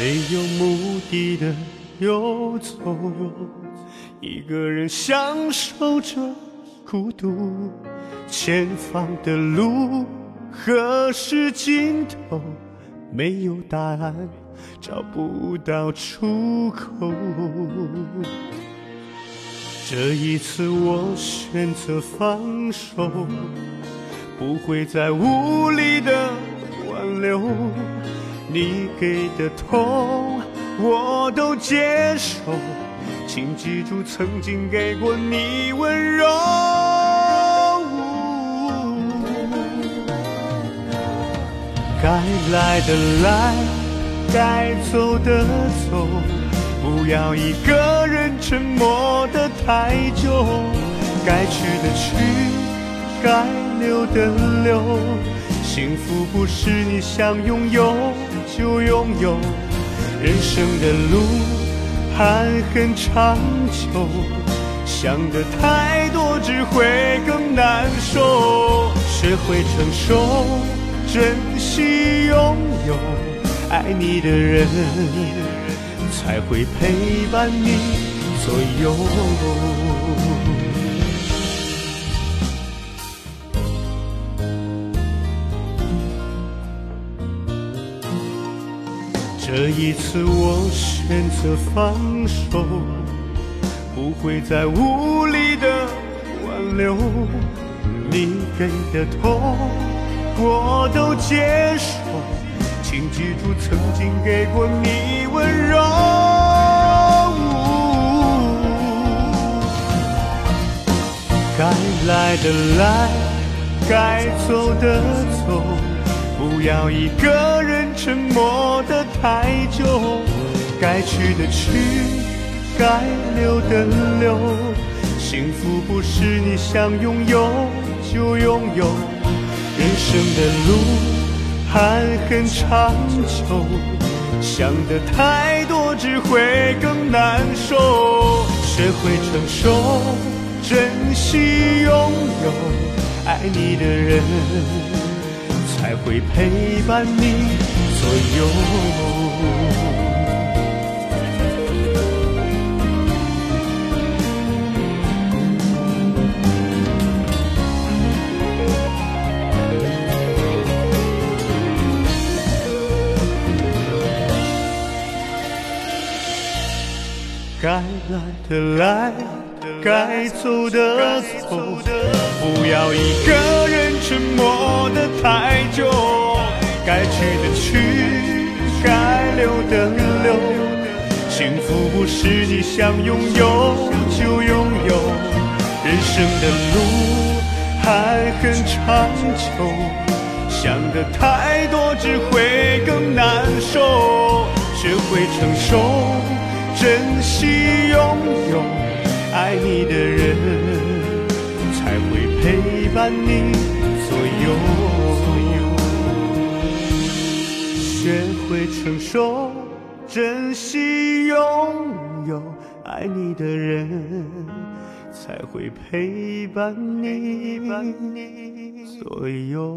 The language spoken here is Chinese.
没有目的的游走一个人享受着孤独前方的路何时尽头没有答案找不到出口。这一次我选择放手，不会再无力的挽留。你给的痛我都接受，请记住曾经给过你温柔。该来的来，该走的走，不要一个人沉默的太久。该去的去，该留的留，幸福不是你想拥有就拥有。人生的路还很长久，想的太多只会更难受。学会承受。珍惜拥有爱你的人，才会陪伴你左右。这一次我选择放手，不会再无力的挽留你给的痛。我都接受，请记住曾经给过你温柔。该来的来，该走的走，不要一个人沉默的太久。该去的去，该留的留，幸福不是你想拥有就拥有。人生的路爱恨长久，想的太多只会更难受。学会承受，珍惜拥有爱你的人，才会陪伴你左右。该来的来，该走的走，不要一个人沉默的太久。该去的去，该留的留，幸福不是你想拥有就拥有。人生的路还很长久，想的太多只会更难受。学会承受。爱你的人才会陪伴你左右学会承受珍惜拥有爱你的人才会陪伴你左右